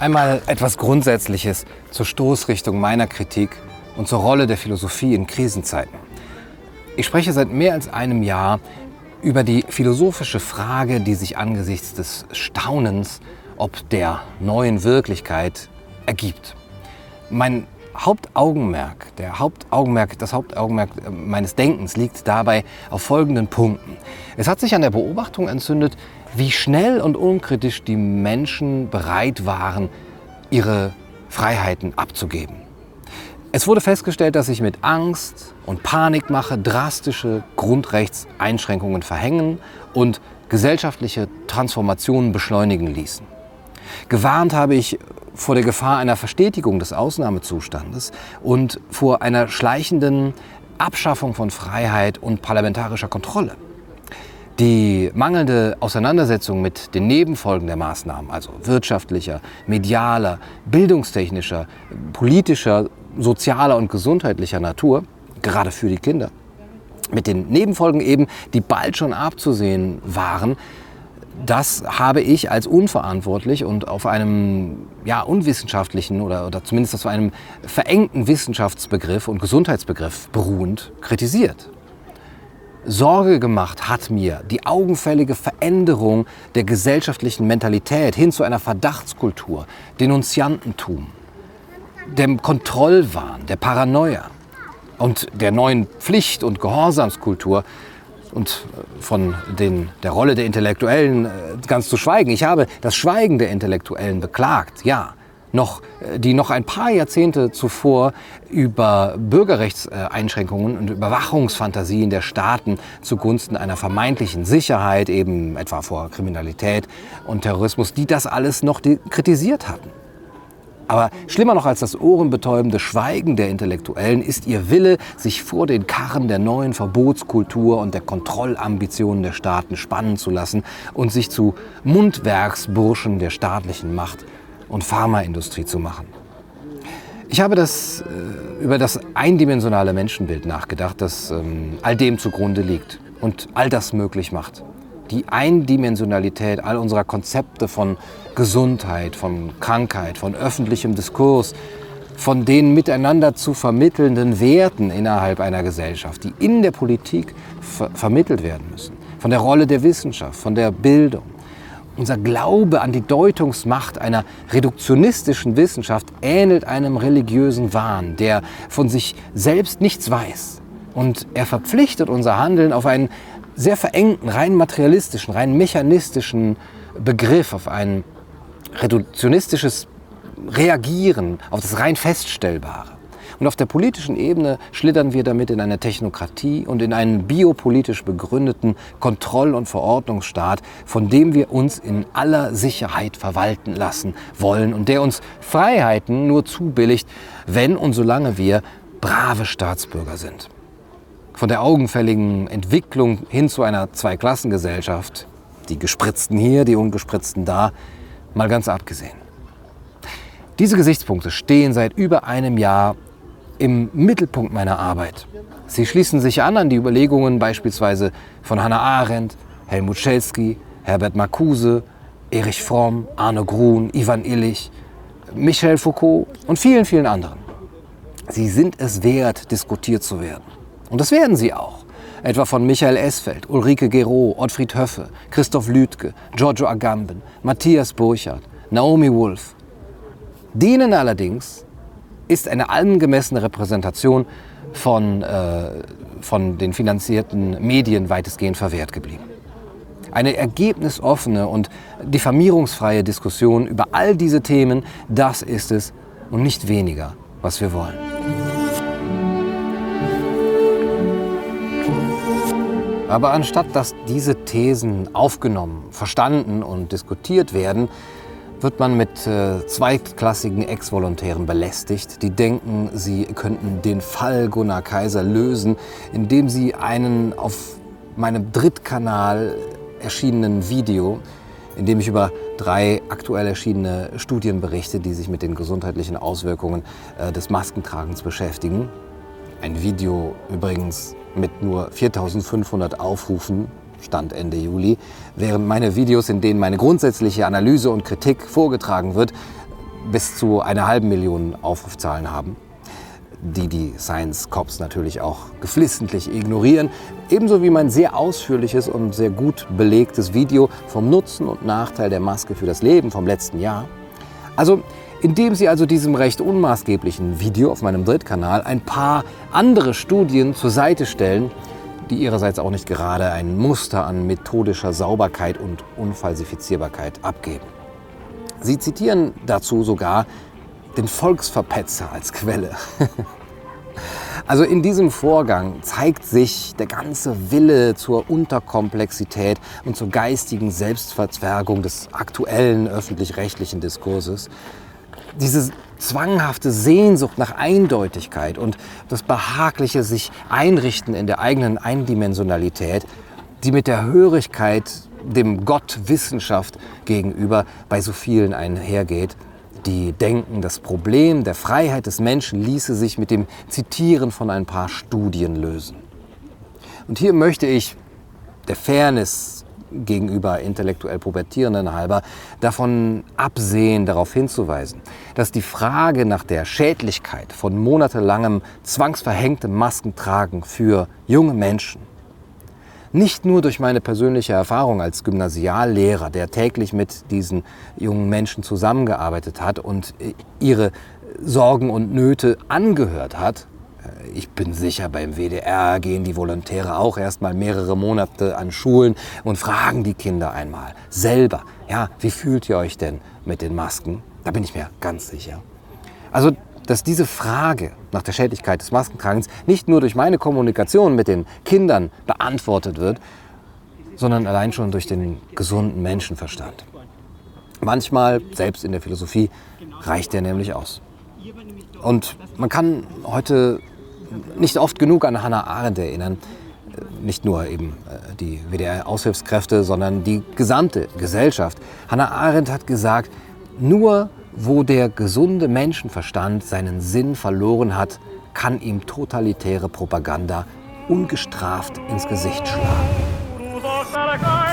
Einmal etwas Grundsätzliches zur Stoßrichtung meiner Kritik und zur Rolle der Philosophie in Krisenzeiten. Ich spreche seit mehr als einem Jahr über die philosophische Frage, die sich angesichts des Staunens ob der neuen Wirklichkeit ergibt. Mein Hauptaugenmerk, der Hauptaugenmerk, das Hauptaugenmerk äh, meines Denkens liegt dabei auf folgenden Punkten. Es hat sich an der Beobachtung entzündet, wie schnell und unkritisch die Menschen bereit waren, ihre Freiheiten abzugeben. Es wurde festgestellt, dass sich mit Angst und Panikmache drastische Grundrechtseinschränkungen verhängen und gesellschaftliche Transformationen beschleunigen ließen. Gewarnt habe ich vor der Gefahr einer Verstetigung des Ausnahmezustandes und vor einer schleichenden Abschaffung von Freiheit und parlamentarischer Kontrolle. Die mangelnde Auseinandersetzung mit den Nebenfolgen der Maßnahmen, also wirtschaftlicher, medialer, bildungstechnischer, politischer, sozialer und gesundheitlicher Natur, gerade für die Kinder, mit den Nebenfolgen eben, die bald schon abzusehen waren, das habe ich als unverantwortlich und auf einem ja, unwissenschaftlichen oder, oder zumindest auf einem verengten Wissenschaftsbegriff und Gesundheitsbegriff beruhend kritisiert. Sorge gemacht hat mir die augenfällige Veränderung der gesellschaftlichen Mentalität hin zu einer Verdachtskultur, Denunziantentum, dem Kontrollwahn, der Paranoia und der neuen Pflicht- und Gehorsamskultur, und von den, der Rolle der Intellektuellen äh, ganz zu schweigen. Ich habe das Schweigen der Intellektuellen beklagt, ja. Noch, äh, die noch ein paar Jahrzehnte zuvor über Bürgerrechtseinschränkungen und Überwachungsfantasien der Staaten zugunsten einer vermeintlichen Sicherheit, eben etwa vor Kriminalität und Terrorismus, die das alles noch kritisiert hatten. Aber schlimmer noch als das ohrenbetäubende Schweigen der Intellektuellen ist ihr Wille, sich vor den Karren der neuen Verbotskultur und der Kontrollambitionen der Staaten spannen zu lassen und sich zu Mundwerksburschen der staatlichen Macht und Pharmaindustrie zu machen. Ich habe das, äh, über das eindimensionale Menschenbild nachgedacht, das ähm, all dem zugrunde liegt und all das möglich macht die Eindimensionalität all unserer Konzepte von Gesundheit, von Krankheit, von öffentlichem Diskurs, von den miteinander zu vermittelnden Werten innerhalb einer Gesellschaft, die in der Politik ver vermittelt werden müssen, von der Rolle der Wissenschaft, von der Bildung. Unser Glaube an die Deutungsmacht einer reduktionistischen Wissenschaft ähnelt einem religiösen Wahn, der von sich selbst nichts weiß. Und er verpflichtet unser Handeln auf einen sehr verengten, rein materialistischen, rein mechanistischen Begriff, auf ein reduktionistisches Reagieren, auf das rein Feststellbare. Und auf der politischen Ebene schlittern wir damit in eine Technokratie und in einen biopolitisch begründeten Kontroll- und Verordnungsstaat, von dem wir uns in aller Sicherheit verwalten lassen wollen und der uns Freiheiten nur zubilligt, wenn und solange wir brave Staatsbürger sind von der augenfälligen Entwicklung hin zu einer Zweiklassengesellschaft, die Gespritzten hier, die Ungespritzten da, mal ganz abgesehen. Diese Gesichtspunkte stehen seit über einem Jahr im Mittelpunkt meiner Arbeit. Sie schließen sich an an die Überlegungen beispielsweise von Hannah Arendt, Helmut Schelsky, Herbert Marcuse, Erich Fromm, Arno Grun, Ivan Illich, Michel Foucault und vielen, vielen anderen. Sie sind es wert, diskutiert zu werden. Und das werden sie auch. Etwa von Michael Esfeld, Ulrike Gero, Ottfried Höffe, Christoph Lüdke, Giorgio Agamben, Matthias Burchardt, Naomi Wolf. Denen allerdings ist eine angemessene Repräsentation von, äh, von den finanzierten Medien weitestgehend verwehrt geblieben. Eine ergebnisoffene und diffamierungsfreie Diskussion über all diese Themen, das ist es und nicht weniger, was wir wollen. Aber anstatt dass diese Thesen aufgenommen, verstanden und diskutiert werden, wird man mit äh, zweitklassigen Ex-Volontären belästigt, die denken, sie könnten den Fall Gunnar Kaiser lösen, indem sie einen auf meinem Drittkanal erschienenen Video, in dem ich über drei aktuell erschienene Studien berichte, die sich mit den gesundheitlichen Auswirkungen äh, des Maskentragens beschäftigen. Ein Video übrigens mit nur 4500 Aufrufen, Stand Ende Juli, während meine Videos, in denen meine grundsätzliche Analyse und Kritik vorgetragen wird, bis zu einer halben Million Aufrufzahlen haben, die die Science Cops natürlich auch geflissentlich ignorieren, ebenso wie mein sehr ausführliches und sehr gut belegtes Video vom Nutzen und Nachteil der Maske für das Leben vom letzten Jahr. Also indem Sie also diesem recht unmaßgeblichen Video auf meinem Drittkanal ein paar andere Studien zur Seite stellen, die ihrerseits auch nicht gerade ein Muster an methodischer Sauberkeit und Unfalsifizierbarkeit abgeben. Sie zitieren dazu sogar den Volksverpetzer als Quelle. Also in diesem Vorgang zeigt sich der ganze Wille zur Unterkomplexität und zur geistigen Selbstverzwergung des aktuellen öffentlich-rechtlichen Diskurses. Diese zwanghafte Sehnsucht nach Eindeutigkeit und das behagliche sich einrichten in der eigenen Eindimensionalität, die mit der Hörigkeit dem Gott Wissenschaft gegenüber bei so vielen einhergeht, die denken, das Problem der Freiheit des Menschen ließe sich mit dem Zitieren von ein paar Studien lösen. Und hier möchte ich der Fairness gegenüber intellektuell Pubertierenden halber davon absehen, darauf hinzuweisen, dass die Frage nach der Schädlichkeit von monatelangem zwangsverhängtem Maskentragen für junge Menschen nicht nur durch meine persönliche Erfahrung als Gymnasiallehrer, der täglich mit diesen jungen Menschen zusammengearbeitet hat und ihre Sorgen und Nöte angehört hat. Ich bin sicher, beim WDR gehen die Volontäre auch erst mal mehrere Monate an Schulen und fragen die Kinder einmal selber, ja, wie fühlt ihr euch denn mit den Masken? Da bin ich mir ganz sicher. Also dass diese Frage nach der Schädlichkeit des Maskentragens nicht nur durch meine Kommunikation mit den Kindern beantwortet wird, sondern allein schon durch den gesunden Menschenverstand. Manchmal, selbst in der Philosophie, reicht der nämlich aus. Und man kann heute nicht oft genug an Hannah Arendt erinnern. Nicht nur eben äh, die WDR-Aushilfskräfte, sondern die gesamte Gesellschaft. Hannah Arendt hat gesagt, nur wo der gesunde Menschenverstand seinen Sinn verloren hat, kann ihm totalitäre Propaganda ungestraft ins Gesicht schlagen.